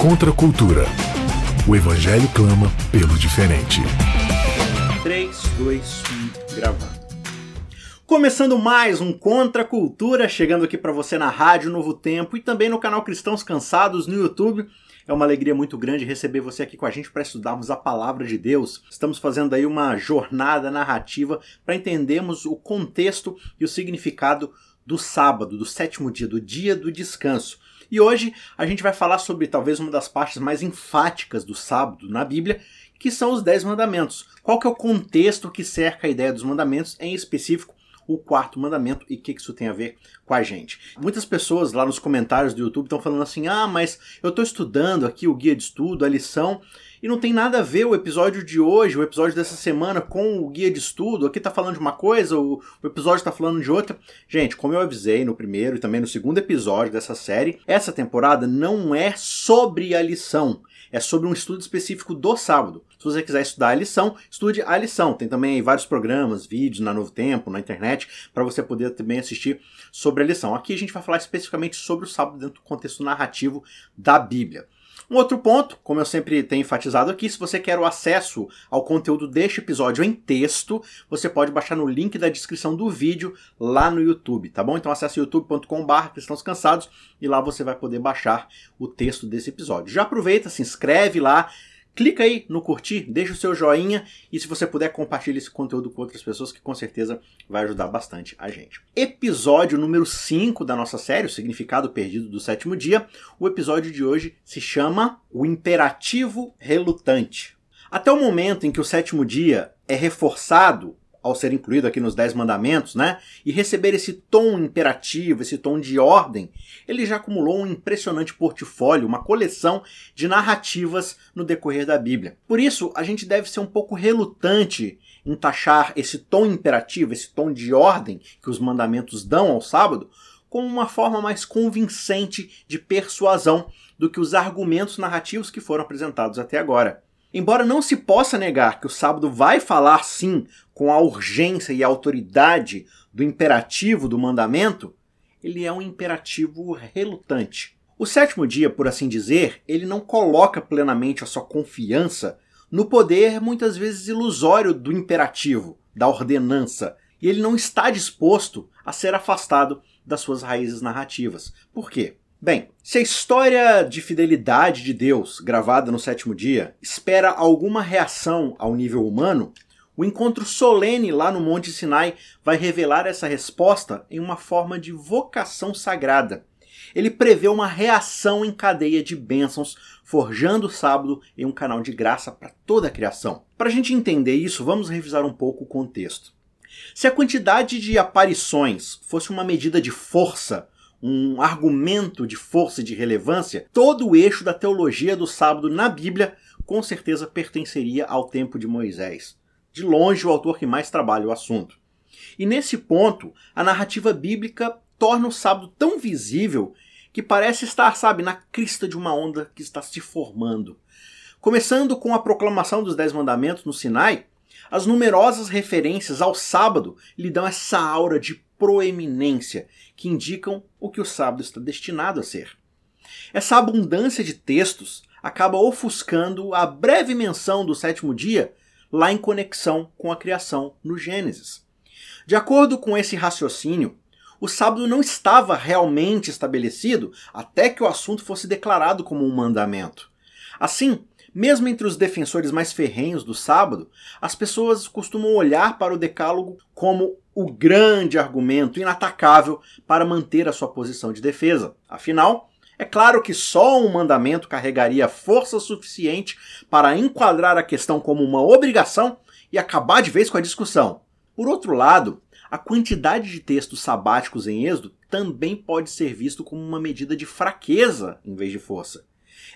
Contra a cultura. O Evangelho clama pelo diferente. 3, 2, 1, gravando. Começando mais um Contra a Cultura, chegando aqui para você na Rádio Novo Tempo e também no canal Cristãos Cansados no YouTube. É uma alegria muito grande receber você aqui com a gente para estudarmos a palavra de Deus. Estamos fazendo aí uma jornada narrativa para entendermos o contexto e o significado do sábado, do sétimo dia, do dia do descanso. E hoje a gente vai falar sobre talvez uma das partes mais enfáticas do sábado na Bíblia, que são os Dez Mandamentos. Qual que é o contexto que cerca a ideia dos mandamentos, em específico o quarto mandamento e o que isso tem a ver com a gente. Muitas pessoas lá nos comentários do YouTube estão falando assim: ah, mas eu estou estudando aqui o guia de estudo, a lição, e não tem nada a ver o episódio de hoje, o episódio dessa semana com o guia de estudo. Aqui está falando de uma coisa, o, episódio está falando de outra. Gente, como eu avisei no primeiro e também no segundo episódio dessa série, essa temporada não é sobre a lição é sobre um estudo específico do sábado. Se você quiser estudar a lição, estude a lição. Tem também vários programas, vídeos na Novo Tempo, na internet, para você poder também assistir sobre a lição. Aqui a gente vai falar especificamente sobre o sábado dentro do contexto narrativo da Bíblia. Um outro ponto, como eu sempre tenho enfatizado aqui, se você quer o acesso ao conteúdo deste episódio em texto, você pode baixar no link da descrição do vídeo lá no YouTube, tá bom? Então acesse youtube.com.br cristãos cansados e lá você vai poder baixar o texto desse episódio. Já aproveita, se inscreve lá, Clica aí no curtir, deixa o seu joinha e se você puder compartilhe esse conteúdo com outras pessoas que com certeza vai ajudar bastante a gente. Episódio número 5 da nossa série, o significado perdido do sétimo dia. O episódio de hoje se chama O Imperativo Relutante. Até o momento em que o sétimo dia é reforçado ao ser incluído aqui nos Dez Mandamentos, né? E receber esse tom imperativo, esse tom de ordem, ele já acumulou um impressionante portfólio, uma coleção de narrativas no decorrer da Bíblia. Por isso, a gente deve ser um pouco relutante em taxar esse tom imperativo, esse tom de ordem que os mandamentos dão ao sábado, como uma forma mais convincente de persuasão do que os argumentos narrativos que foram apresentados até agora. Embora não se possa negar que o sábado vai falar sim com a urgência e a autoridade do imperativo do mandamento, ele é um imperativo relutante. O sétimo dia, por assim dizer, ele não coloca plenamente a sua confiança no poder muitas vezes ilusório do imperativo, da ordenança, e ele não está disposto a ser afastado das suas raízes narrativas. Por quê? Bem, se a história de fidelidade de Deus, gravada no sétimo dia, espera alguma reação ao nível humano, o encontro solene lá no Monte Sinai vai revelar essa resposta em uma forma de vocação sagrada. Ele prevê uma reação em cadeia de bênçãos, forjando o sábado em um canal de graça para toda a criação. Para a gente entender isso, vamos revisar um pouco o contexto. Se a quantidade de aparições fosse uma medida de força, um argumento de força e de relevância, todo o eixo da teologia do sábado na Bíblia com certeza pertenceria ao tempo de Moisés. De longe, o autor que mais trabalha o assunto. E nesse ponto, a narrativa bíblica torna o sábado tão visível que parece estar, sabe, na crista de uma onda que está se formando. Começando com a proclamação dos Dez Mandamentos no Sinai, as numerosas referências ao sábado lhe dão essa aura de proeminência que indicam o que o sábado está destinado a ser. Essa abundância de textos acaba ofuscando a breve menção do sétimo dia lá em conexão com a criação no Gênesis. De acordo com esse raciocínio, o sábado não estava realmente estabelecido até que o assunto fosse declarado como um mandamento. Assim, mesmo entre os defensores mais ferrenhos do sábado, as pessoas costumam olhar para o Decálogo como o grande argumento inatacável para manter a sua posição de defesa. Afinal, é claro que só um mandamento carregaria força suficiente para enquadrar a questão como uma obrigação e acabar de vez com a discussão. Por outro lado, a quantidade de textos sabáticos em Êxodo também pode ser visto como uma medida de fraqueza em vez de força.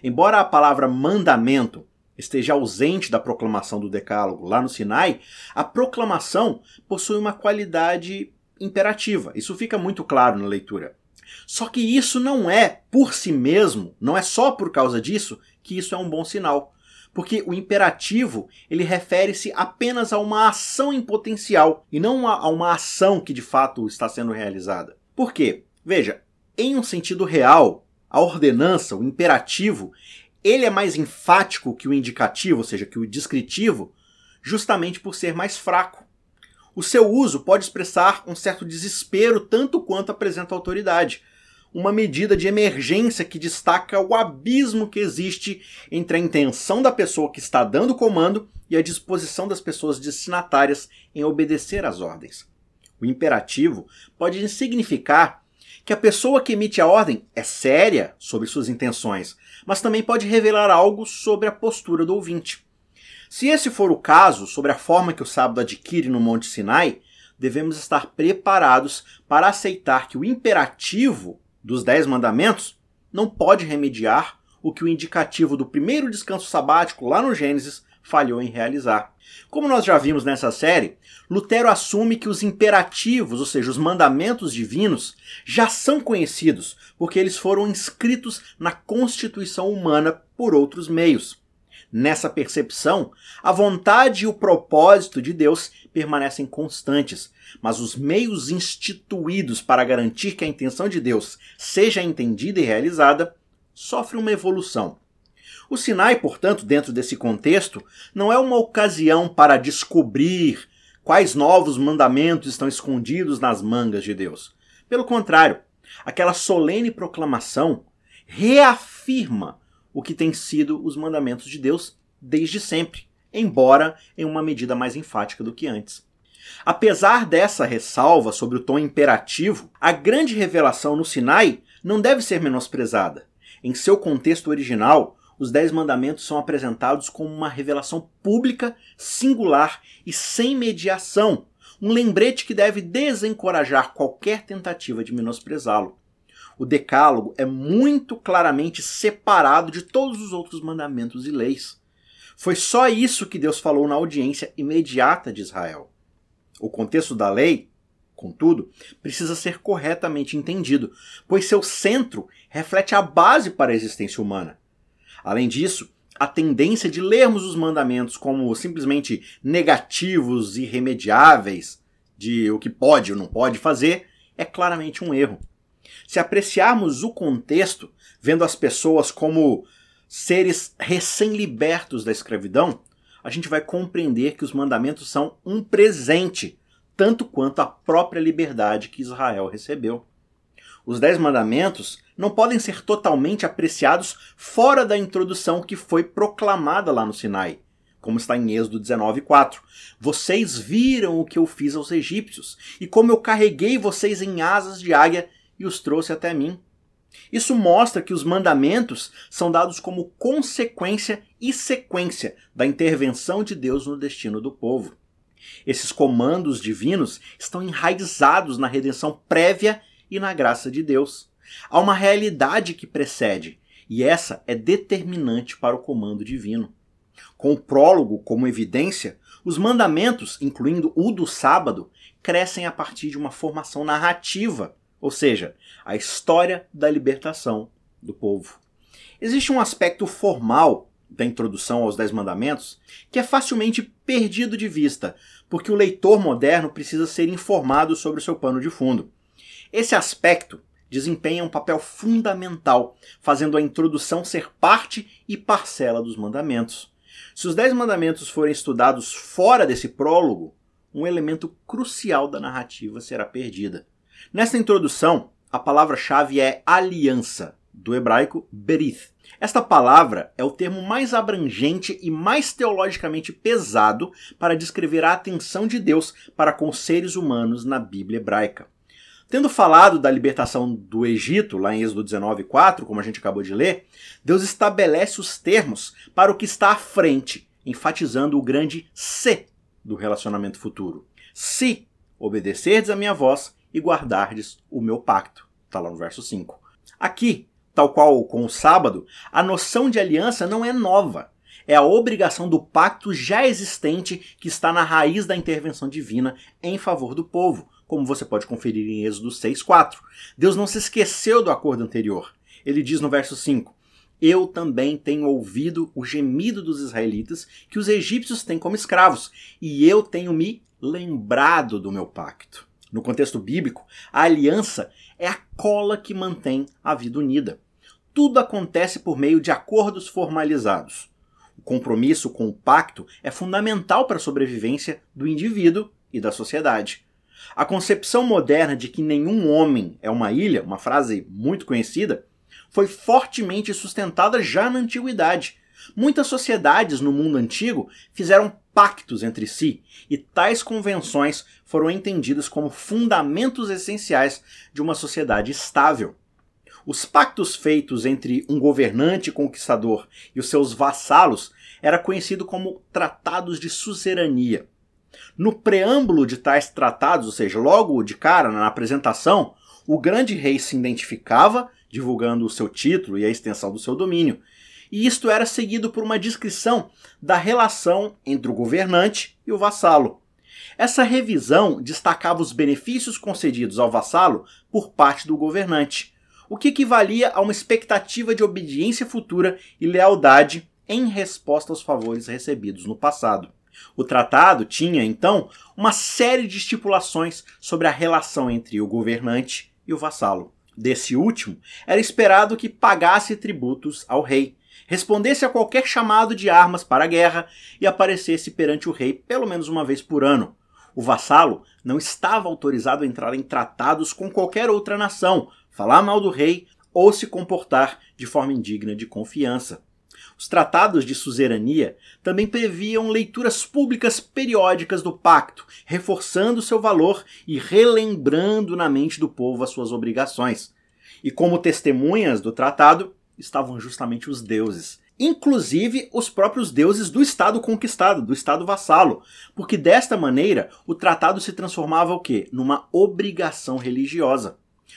Embora a palavra mandamento esteja ausente da proclamação do Decálogo lá no Sinai, a proclamação possui uma qualidade imperativa. Isso fica muito claro na leitura. Só que isso não é por si mesmo, não é só por causa disso que isso é um bom sinal. Porque o imperativo, ele refere-se apenas a uma ação em potencial e não a uma ação que de fato está sendo realizada. Por quê? Veja, em um sentido real, a ordenança, o imperativo, Ele é mais enfático que o indicativo, ou seja, que o descritivo, justamente por ser mais fraco. O seu uso pode expressar um certo desespero tanto quanto apresenta autoridade, uma medida de emergência que destaca o abismo que existe entre a intenção da pessoa que está dando o comando e a disposição das pessoas destinatárias em obedecer às ordens. O imperativo pode significar que a pessoa que emite a ordem é séria sobre suas intenções, mas também pode revelar algo sobre a postura do ouvinte. Se esse for o caso, sobre a forma que o sábado adquire no Monte Sinai, devemos estar preparados para aceitar que o imperativo dos Dez Mandamentos não pode remediar o que o indicativo do primeiro descanso sabático lá no Gênesis falhou em realizar. Como nós já vimos nessa série, Lutero assume que os imperativos, ou seja, os mandamentos divinos, já são conhecidos, porque eles foram inscritos na constituição humana por outros meios. Nessa percepção, a vontade e o propósito de Deus permanecem constantes, mas os meios instituídos para garantir que a intenção de Deus seja entendida e realizada sofrem uma evolução. O Sinai, portanto, dentro desse contexto, não é uma ocasião para descobrir quais novos mandamentos estão escondidos nas mangas de Deus. Pelo contrário, aquela solene proclamação reafirma o que tem sido os mandamentos de Deus desde sempre, embora em uma medida mais enfática do que antes. Apesar dessa ressalva sobre o tom imperativo, a grande revelação no Sinai não deve ser menosprezada. Em seu contexto original, os Dez Mandamentos são apresentados como uma revelação pública, singular e sem mediação, um lembrete que deve desencorajar qualquer tentativa de menosprezá-lo o Decálogo é muito claramente separado de todos os outros mandamentos e leis. Foi só isso que Deus falou na audiência imediata de Israel. O contexto da lei, contudo, precisa ser corretamente entendido, pois seu centro reflete a base para a existência humana. Além disso, a tendência de lermos os mandamentos como simplesmente negativos e irremediáveis de o que pode ou não pode fazer é claramente um erro. Se apreciarmos o contexto, vendo as pessoas como seres recém-libertos da escravidão, a gente vai compreender que os mandamentos são um presente, tanto quanto a própria liberdade que Israel recebeu. Os Dez Mandamentos não podem ser totalmente apreciados fora da introdução que foi proclamada lá no Sinai, como está em Êxodo 19:4. Vocês viram o que eu fiz aos egípcios, e como eu carreguei vocês em asas de águia e os trouxe até mim. Isso mostra que os mandamentos são dados como consequência e sequência da intervenção de Deus no destino do povo. Esses comandos divinos estão enraizados na redenção prévia e na graça de Deus. Há uma realidade que precede, e essa é determinante para o comando divino. Com o prólogo como evidência, os mandamentos, incluindo o do sábado, crescem a partir de uma formação narrativa ou seja, a história da libertação do povo. Existe um aspecto formal da introdução aos Dez Mandamentos que é facilmente perdido de vista, porque o leitor moderno precisa ser informado sobre o seu pano de fundo. Esse aspecto desempenha um papel fundamental, fazendo a introdução ser parte e parcela dos mandamentos. Se os Dez Mandamentos forem estudados fora desse prólogo, um elemento crucial da narrativa será perdida. Nesta introdução, a palavra-chave é aliança, do hebraico berith. Esta palavra é o termo mais abrangente e mais teologicamente pesado para descrever a atenção de Deus para com os seres humanos na Bíblia hebraica. Tendo falado da libertação do Egito, lá em Êxodo 19:4, como a gente acabou de ler, Deus estabelece os termos para o que está à frente, enfatizando o grande se do relacionamento futuro. Se obedecerdes a minha voz e guardardes o meu pacto. Está lá no verso 5. Aqui, tal qual com o sábado, a noção de aliança não é nova. É a obrigação do pacto já existente que está na raiz da intervenção divina em favor do povo, como você pode conferir em Êxodo 6,4. Deus não se esqueceu do acordo anterior. Ele diz no verso 5: Eu também tenho ouvido o gemido dos israelitas que os egípcios têm como escravos, e eu tenho me lembrado do meu pacto. No contexto bíblico, a aliança é a cola que mantém a vida unida. tudo acontece por meio de acordos formalizados. O compromisso com o pacto é fundamental para a sobrevivência do indivíduo e da sociedade. A concepção moderna de que nenhum homem é uma ilha, uma frase muito conhecida, foi fortemente sustentada já na antiguidade. Muitas sociedades no mundo antigo fizeram pactos entre si, e tais convenções foram entendidas como fundamentos essenciais de uma sociedade estável. Os pactos feitos entre um governante conquistador e os seus vassalos era conhecido como tratados de suzerania. No preâmbulo de tais tratados, ou seja, logo de cara na apresentação, o grande rei se identificava, divulgando o seu título e a extensão do seu domínio, e isto era seguido por uma descrição da relação entre o governante e o vassalo. Essa revisão destacava os benefícios concedidos ao vassalo por parte do governante, o que equivalia a uma expectativa de obediência futura e lealdade em resposta aos favores recebidos no passado. O tratado tinha, então, uma série de estipulações sobre a relação entre o governante e o vassalo. Desse último, era esperado que pagasse tributos ao rei, respondesse a qualquer chamado de armas para a guerra e aparecesse perante o rei pelo menos uma vez por ano. O vassalo não estava autorizado a entrar em tratados com qualquer outra nação, falar mal do rei ou se comportar de forma indigna de confiança. Os tratados de suzerania também previam leituras públicas periódicas do pacto, reforçando seu valor e relembrando na mente do povo as suas obrigações. E como testemunhas do tratado estavam justamente os deuses, inclusive os próprios deuses do estado conquistado, do estado vassalo, porque desta maneira o tratado se transformava o quê? Numa obrigação religiosa.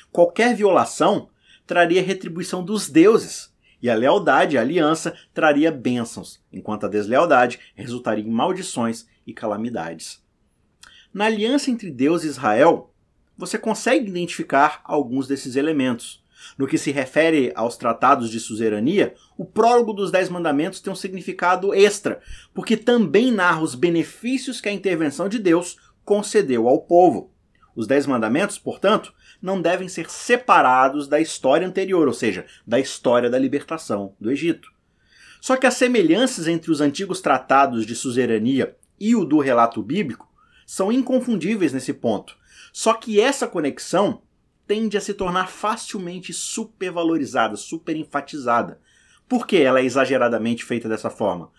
Qualquer violação traria retribuição dos deuses, e a lealdade, a aliança, traria bênçãos, enquanto a deslealdade resultaria em maldições e calamidades. Na aliança entre Deus e Israel, você consegue identificar alguns desses elementos. No que se refere aos tratados de suzerania, o prólogo dos Dez Mandamentos tem um significado extra, porque também narra os benefícios que a intervenção de Deus concedeu ao povo. Os Dez Mandamentos, portanto, não devem ser separados da história anterior, ou seja, da história da libertação do Egito. Só que as semelhanças entre os antigos tratados de suzerania e o do relato bíblico são inconfundíveis nesse ponto. Só que essa conexão tende a se tornar facilmente supervalorizada, superenfatizada. Por que ela é exageradamente feita dessa forma?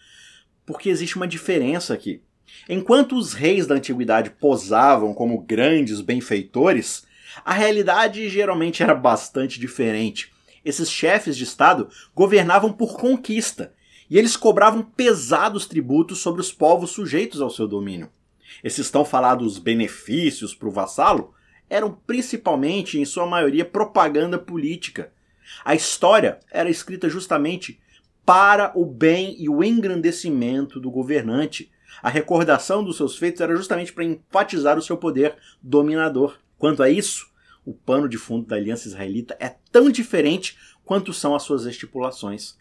Porque existe uma diferença aqui. Enquanto os reis da antiguidade posavam como grandes benfeitores, a realidade geralmente era bastante diferente. Esses chefes de Estado governavam por conquista e eles cobravam pesados tributos sobre os povos sujeitos ao seu domínio. Esses tão falados benefícios para o vassalo eram principalmente, em sua maioria, propaganda política. A história era escrita justamente para o bem e o engrandecimento do governante. A recordação dos seus feitos era justamente para enfatizar o seu poder dominador. Quanto a isso, o pano de fundo da aliança israelita é tão diferente quanto são as suas estipulações.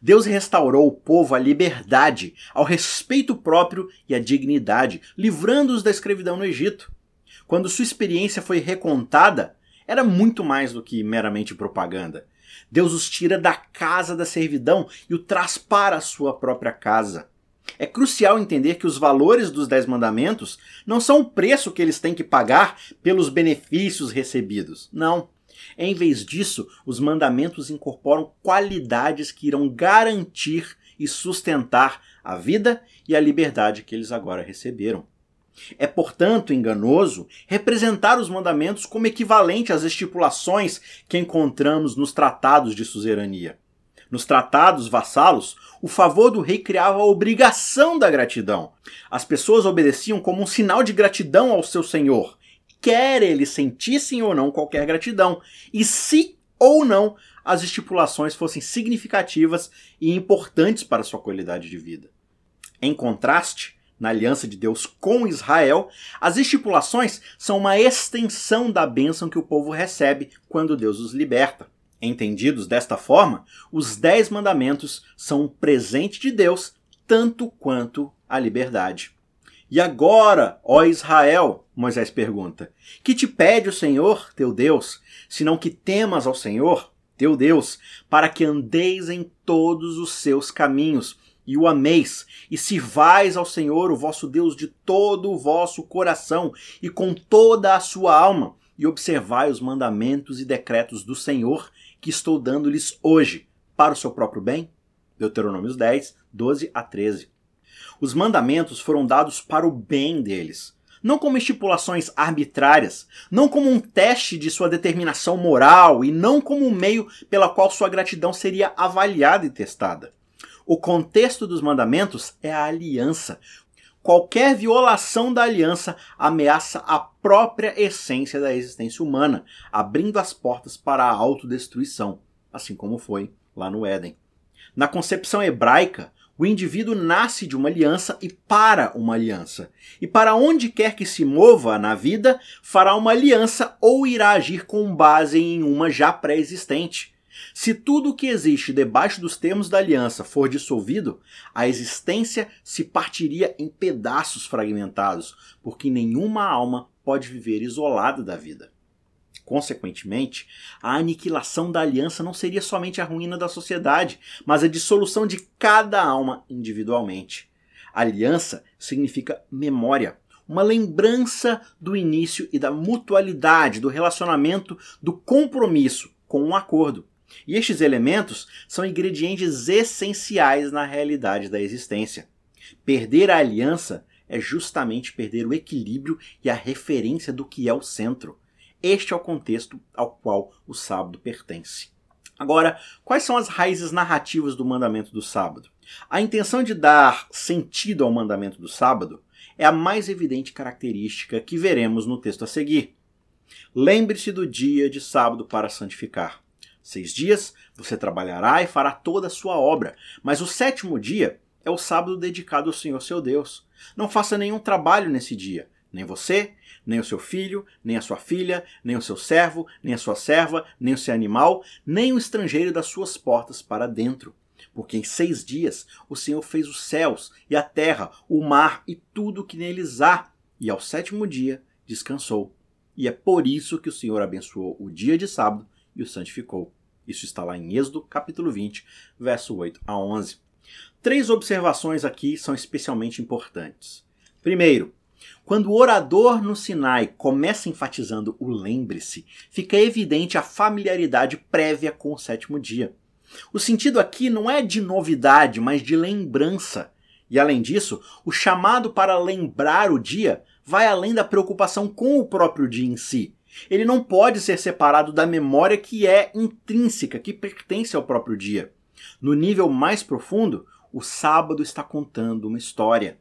Deus restaurou o povo à liberdade, ao respeito próprio e à dignidade, livrando-os da escravidão no Egito. Quando sua experiência foi recontada, era muito mais do que meramente propaganda. Deus os tira da casa da servidão e o traz para a sua própria casa. É crucial entender que os valores dos Dez Mandamentos não são o preço que eles têm que pagar pelos benefícios recebidos. Não. Em vez disso, os mandamentos incorporam qualidades que irão garantir e sustentar a vida e a liberdade que eles agora receberam. É, portanto, enganoso representar os mandamentos como equivalente às estipulações que encontramos nos tratados de suzerania. Nos tratados vassalos, o favor do rei criava a obrigação da gratidão. As pessoas obedeciam como um sinal de gratidão ao seu senhor, quer eles sentissem ou não qualquer gratidão, e se ou não as estipulações fossem significativas e importantes para sua qualidade de vida. Em contraste, na aliança de Deus com Israel, as estipulações são uma extensão da bênção que o povo recebe quando Deus os liberta. Entendidos desta forma, os Dez Mandamentos são um presente de Deus tanto quanto a liberdade. E agora, ó Israel, Moisés pergunta, que te pede o Senhor, teu Deus, senão que temas ao Senhor, teu Deus, para que andeis em todos os seus caminhos e o ameis, e sirvais ao Senhor, o vosso Deus, de todo o vosso coração e com toda a sua alma, e observai os mandamentos e decretos do Senhor que estou dando-lhes hoje, para o seu próprio bem? Deuteronômios 10, 12 a 13. Os mandamentos foram dados para o bem deles, não como estipulações arbitrárias, não como um teste de sua determinação moral e não como um meio pela qual sua gratidão seria avaliada e testada. O contexto dos mandamentos é a aliança. Qualquer violação da aliança ameaça a própria essência da existência humana, abrindo as portas para a autodestruição, assim como foi lá no Éden. Na concepção hebraica, o indivíduo nasce de uma aliança e para uma aliança. E para onde quer que se mova na vida, fará uma aliança ou irá agir com base em uma já pré-existente. Se tudo o que existe debaixo dos termos da aliança for dissolvido, a existência se partiria em pedaços fragmentados, porque nenhuma alma pode viver isolada da vida. Consequentemente, a aniquilação da aliança não seria somente a ruína da sociedade, mas a dissolução de cada alma individualmente. Aliança significa memória, uma lembrança do início e da mutualidade, do relacionamento, do compromisso com um acordo. E estes elementos são ingredientes essenciais na realidade da existência. Perder a aliança é justamente perder o equilíbrio e a referência do que é o centro. Este é o contexto ao qual o sábado pertence. Agora, quais são as raízes narrativas do mandamento do sábado? A intenção de dar sentido ao mandamento do sábado é a mais evidente característica que veremos no texto a seguir. Lembre-se do dia de sábado para santificar. Seis dias você trabalhará e fará toda a sua obra, mas o sétimo dia é o sábado dedicado ao Senhor seu Deus. Não faça nenhum trabalho nesse dia, nem você, nem o seu filho, nem a sua filha, nem o seu servo, nem a sua serva, nem o seu animal, nem o estrangeiro das suas portas para dentro. Porque em seis dias o Senhor fez os céus e a terra, o mar e tudo o que neles há, e ao sétimo dia descansou. E é por isso que o Senhor abençoou o dia de sábado e o santificou. Isso está lá em Êxodo, capítulo 20, verso 8 a 11. Três observações aqui são especialmente importantes. Primeiro, quando o orador no Sinai começa enfatizando o lembre-se, fica evidente a familiaridade prévia com o sétimo dia. O sentido aqui não é de novidade, mas de lembrança. E além disso, o chamado para lembrar o dia vai além da preocupação com o próprio dia em si. Ele não pode ser separado da memória que é intrínseca, que pertence ao próprio dia. No nível mais profundo, o sábado está contando uma história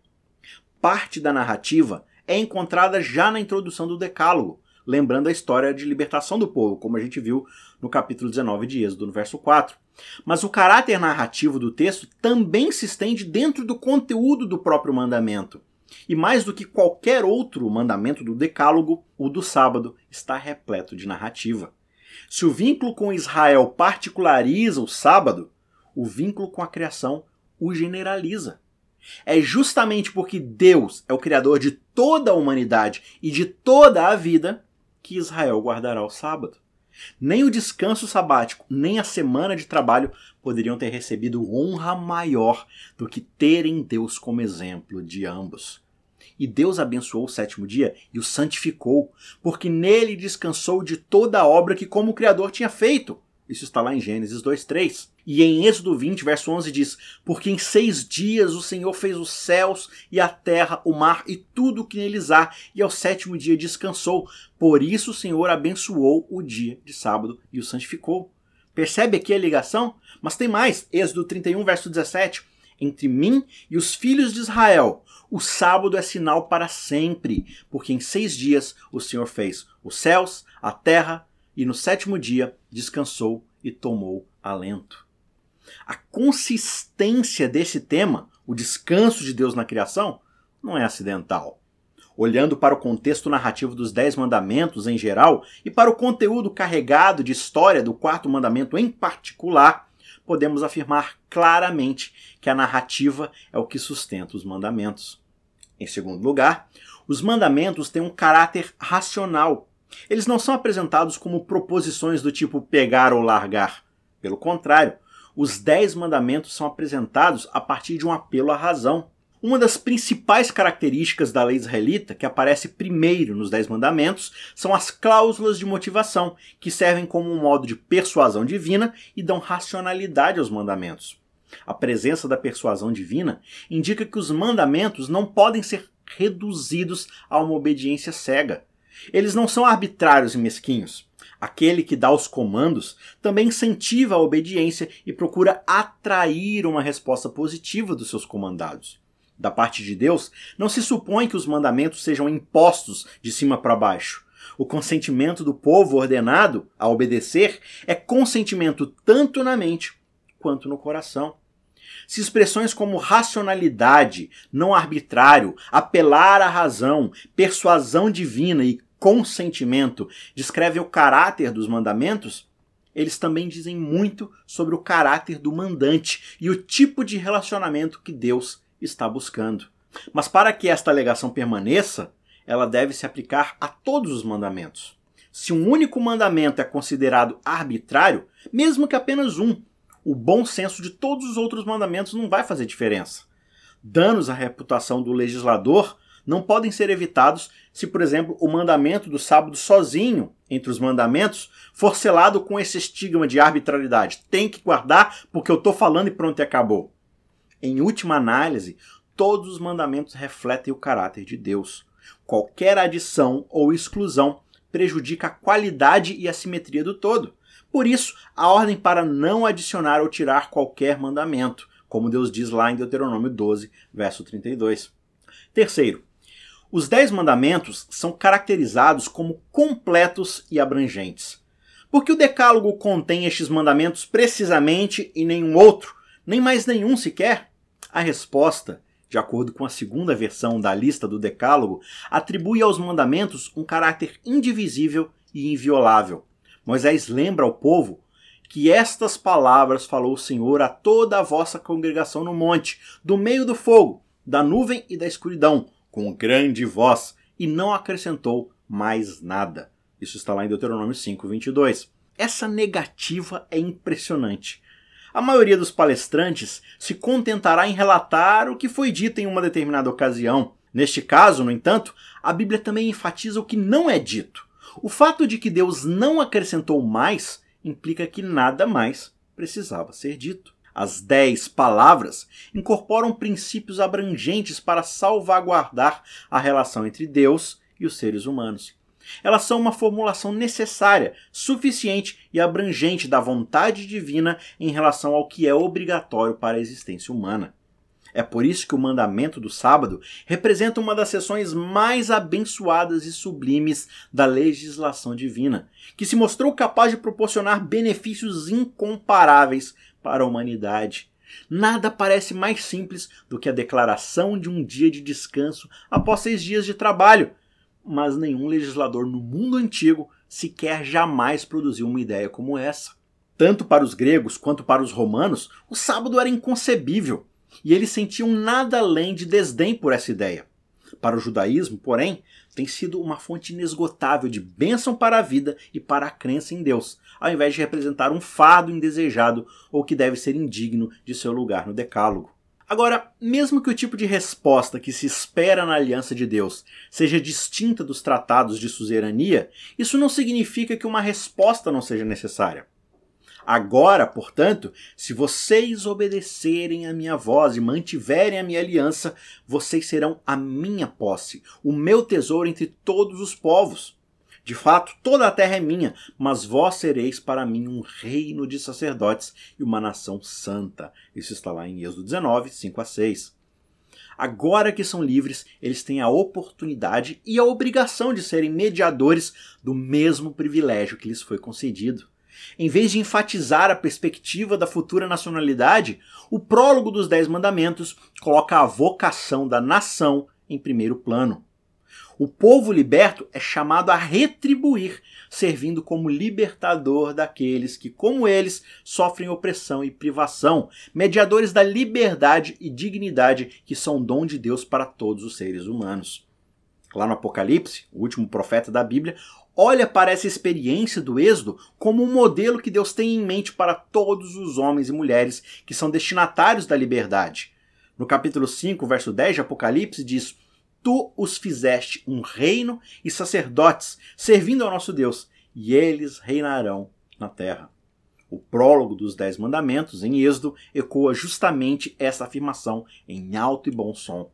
parte da narrativa é encontrada já na introdução do Decálogo, lembrando a história de libertação do povo, como a gente viu no capítulo 19 de Êxodo, no verso 4. Mas o caráter narrativo do texto também se estende dentro do conteúdo do próprio mandamento. E mais do que qualquer outro mandamento do Decálogo, o do sábado está repleto de narrativa. Se o vínculo com Israel particulariza o sábado, o vínculo com a criação o generaliza. É justamente porque Deus é o criador de toda a humanidade e de toda a vida que Israel guardará o sábado. Nem o descanso sabático, nem a semana de trabalho poderiam ter recebido honra maior do que terem Deus como exemplo de ambos. E Deus abençoou o sétimo dia e o santificou, porque nele descansou de toda a obra que, como Criador, tinha feito. Isso está lá em Gênesis 2,3. E em Êxodo 20, verso 11 diz: Porque em seis dias o Senhor fez os céus e a terra, o mar e tudo o que neles há, e ao sétimo dia descansou. Por isso o Senhor abençoou o dia de sábado e o santificou. Percebe aqui a ligação? Mas tem mais. Êxodo 31, verso 17. Entre mim e os filhos de Israel, o sábado é sinal para sempre, porque em seis dias o Senhor fez os céus, a terra, e no sétimo dia descansou e tomou alento. A consistência desse tema, o descanso de Deus na criação, não é acidental. Olhando para o contexto narrativo dos Dez Mandamentos em geral e para o conteúdo carregado de história do quarto mandamento em particular, podemos afirmar claramente que a narrativa é o que sustenta os mandamentos. Em segundo lugar, os mandamentos têm um caráter racional eles não são apresentados como proposições do tipo pegar ou largar. Pelo contrário, os Dez Mandamentos são apresentados a partir de um apelo à razão. Uma das principais características da lei israelita, que aparece primeiro nos Dez Mandamentos, são as cláusulas de motivação, que servem como um modo de persuasão divina e dão racionalidade aos mandamentos. A presença da persuasão divina indica que os mandamentos não podem ser reduzidos a uma obediência cega. Eles não são arbitrários e mesquinhos. Aquele que dá os comandos também incentiva a obediência e procura atrair uma resposta positiva dos seus comandados. Da parte de Deus, não se supõe que os mandamentos sejam impostos de cima para baixo. O consentimento do povo ordenado a obedecer é consentimento tanto na mente quanto no coração. Se expressões como racionalidade, não arbitrário, apelar à razão, persuasão divina e consentimento descrevem o caráter dos mandamentos, eles também dizem muito sobre o caráter do mandante e o tipo de relacionamento que Deus está buscando. Mas para que esta alegação permaneça, ela deve se aplicar a todos os mandamentos. Se um único mandamento é considerado arbitrário, mesmo que apenas um, o bom senso de todos os outros mandamentos não vai fazer diferença. Danos à reputação do legislador não podem ser evitados se, por exemplo, o mandamento do sábado sozinho entre os mandamentos for selado com esse estigma de arbitrariedade. Tem que guardar porque eu estou falando e pronto, e acabou. Em última análise, todos os mandamentos refletem o caráter de Deus. Qualquer adição ou exclusão prejudica a qualidade e a simetria do todo. Por isso, a ordem para não adicionar ou tirar qualquer mandamento, como Deus diz lá em Deuteronômio 12, verso 32. Terceiro, os Dez Mandamentos são caracterizados como completos e abrangentes. Porque o Decálogo contém estes mandamentos precisamente e nenhum outro, nem mais nenhum sequer? A resposta, de acordo com a segunda versão da lista do Decálogo, atribui aos mandamentos um caráter indivisível e inviolável. Moisés lembra ao povo que estas palavras falou o Senhor a toda a vossa congregação no monte, do meio do fogo, da nuvem e da escuridão, com grande voz e não acrescentou mais nada. Isso está lá em Deuteronômio 5, 22. Essa negativa é impressionante. A maioria dos palestrantes se contentará em relatar o que foi dito em uma determinada ocasião. Neste caso, no entanto, a Bíblia também enfatiza o que não é dito. O fato de que Deus não acrescentou mais implica que nada mais precisava ser dito. As dez palavras incorporam princípios abrangentes para salvaguardar a relação entre Deus e os seres humanos. Elas são uma formulação necessária, suficiente e abrangente da vontade divina em relação ao que é obrigatório para a existência humana. É por isso que o mandamento do sábado representa uma das seções mais abençoadas e sublimes da legislação divina, que se mostrou capaz de proporcionar benefícios incomparáveis para a humanidade. Nada parece mais simples do que a declaração de um dia de descanso após seis dias de trabalho, mas nenhum legislador no mundo antigo sequer jamais produziu uma ideia como essa. Tanto para os gregos quanto para os romanos, o sábado era inconcebível, e eles sentiam nada além de desdém por essa ideia. Para o judaísmo, porém, tem sido uma fonte inesgotável de bênção para a vida e para a crença em Deus, ao invés de representar um fardo indesejado ou que deve ser indigno de seu lugar no decálogo. Agora, mesmo que o tipo de resposta que se espera na aliança de Deus seja distinta dos tratados de suzerania, isso não significa que uma resposta não seja necessária. Agora, portanto, se vocês obedecerem a minha voz e mantiverem a minha aliança, vocês serão a minha posse, o meu tesouro entre todos os povos. De fato, toda a terra é minha, mas vós sereis para mim um reino de sacerdotes e uma nação santa. Isso está lá em Êxodo 19, 5 a 6. Agora que são livres, eles têm a oportunidade e a obrigação de serem mediadores do mesmo privilégio que lhes foi concedido. Em vez de enfatizar a perspectiva da futura nacionalidade, o prólogo dos Dez Mandamentos coloca a vocação da nação em primeiro plano. O povo liberto é chamado a retribuir, servindo como libertador daqueles que, como eles, sofrem opressão e privação, mediadores da liberdade e dignidade que são dom de Deus para todos os seres humanos. Lá no Apocalipse, o último profeta da Bíblia, olha para essa experiência do Êxodo como um modelo que Deus tem em mente para todos os homens e mulheres que são destinatários da liberdade. No capítulo 5, verso 10 de Apocalipse, diz: Tu os fizeste um reino e sacerdotes, servindo ao nosso Deus, e eles reinarão na terra. O prólogo dos Dez Mandamentos, em Êxodo, ecoa justamente essa afirmação em alto e bom som.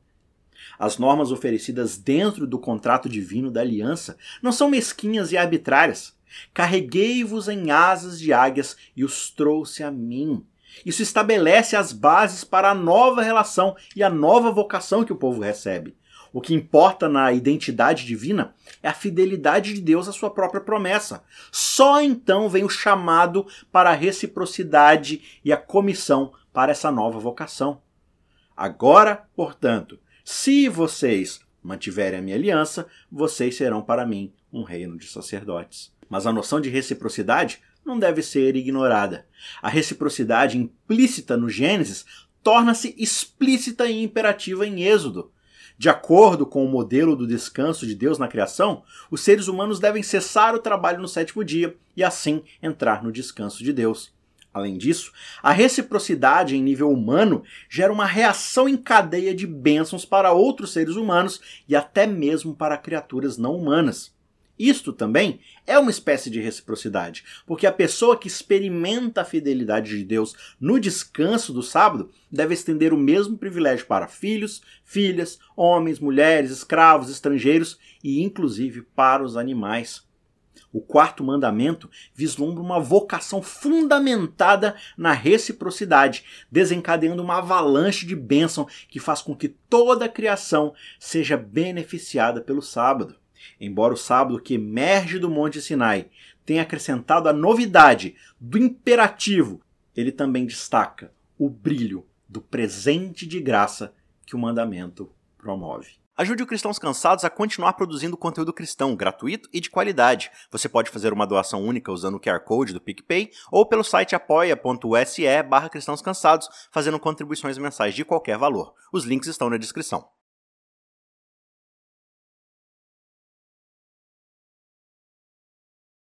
As normas oferecidas dentro do contrato divino da aliança não são mesquinhas e arbitrárias. Carreguei-vos em asas de águias e os trouxe a mim. Isso estabelece as bases para a nova relação e a nova vocação que o povo recebe. O que importa na identidade divina é a fidelidade de Deus à sua própria promessa. Só então vem o chamado para a reciprocidade e a comissão para essa nova vocação. Agora, portanto, se vocês mantiverem a minha aliança, vocês serão para mim um reino de sacerdotes. Mas a noção de reciprocidade não deve ser ignorada. A reciprocidade implícita no Gênesis torna-se explícita e imperativa em Êxodo. De acordo com o modelo do descanso de Deus na criação, os seres humanos devem cessar o trabalho no sétimo dia e assim entrar no descanso de Deus. Além disso, a reciprocidade em nível humano gera uma reação em cadeia de bênçãos para outros seres humanos e até mesmo para criaturas não humanas. Isto também é uma espécie de reciprocidade, porque a pessoa que experimenta a fidelidade de Deus no descanso do sábado deve estender o mesmo privilégio para filhos, filhas, homens, mulheres, escravos, estrangeiros e inclusive para os animais. O quarto mandamento vislumbra uma vocação fundamentada na reciprocidade, desencadeando uma avalanche de bênção que faz com que toda a criação seja beneficiada pelo sábado. Embora o sábado que emerge do Monte Sinai tenha acrescentado a novidade do imperativo, ele também destaca o brilho do presente de graça que o mandamento promove. Ajude o Cristãos Cansados a continuar produzindo conteúdo cristão gratuito e de qualidade. Você pode fazer uma doação única usando o QR Code do PicPay ou pelo site apoia.se barra cristãos cansados, fazendo contribuições mensais de qualquer valor. Os links estão na descrição.